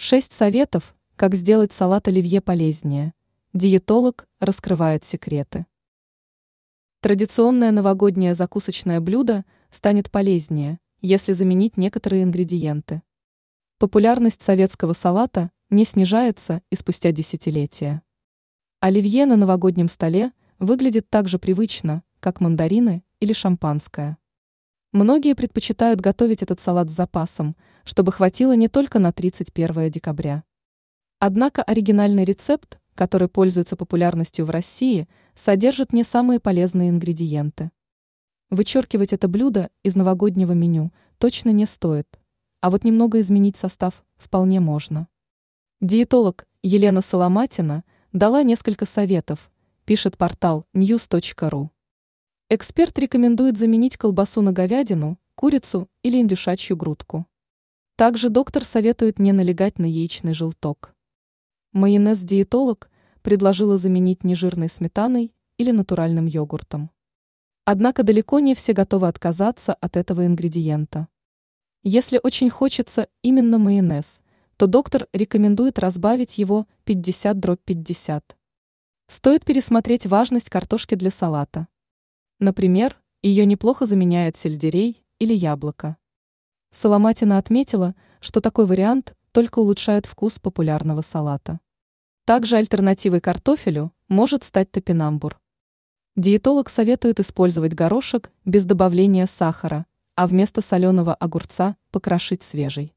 Шесть советов, как сделать салат оливье полезнее. Диетолог раскрывает секреты. Традиционное новогоднее закусочное блюдо станет полезнее, если заменить некоторые ингредиенты. Популярность советского салата не снижается и спустя десятилетия. Оливье на новогоднем столе выглядит так же привычно, как мандарины или шампанское. Многие предпочитают готовить этот салат с запасом, чтобы хватило не только на 31 декабря. Однако оригинальный рецепт, который пользуется популярностью в России, содержит не самые полезные ингредиенты. Вычеркивать это блюдо из новогоднего меню точно не стоит, а вот немного изменить состав вполне можно. Диетолог Елена Соломатина дала несколько советов, пишет портал news.ru. Эксперт рекомендует заменить колбасу на говядину, курицу или индюшачью грудку. Также доктор советует не налегать на яичный желток. Майонез-диетолог предложила заменить нежирной сметаной или натуральным йогуртом. Однако далеко не все готовы отказаться от этого ингредиента. Если очень хочется именно майонез, то доктор рекомендует разбавить его 50 дробь 50. Стоит пересмотреть важность картошки для салата. Например, ее неплохо заменяет сельдерей или яблоко. Соломатина отметила, что такой вариант только улучшает вкус популярного салата. Также альтернативой картофелю может стать топинамбур. Диетолог советует использовать горошек без добавления сахара, а вместо соленого огурца покрошить свежий.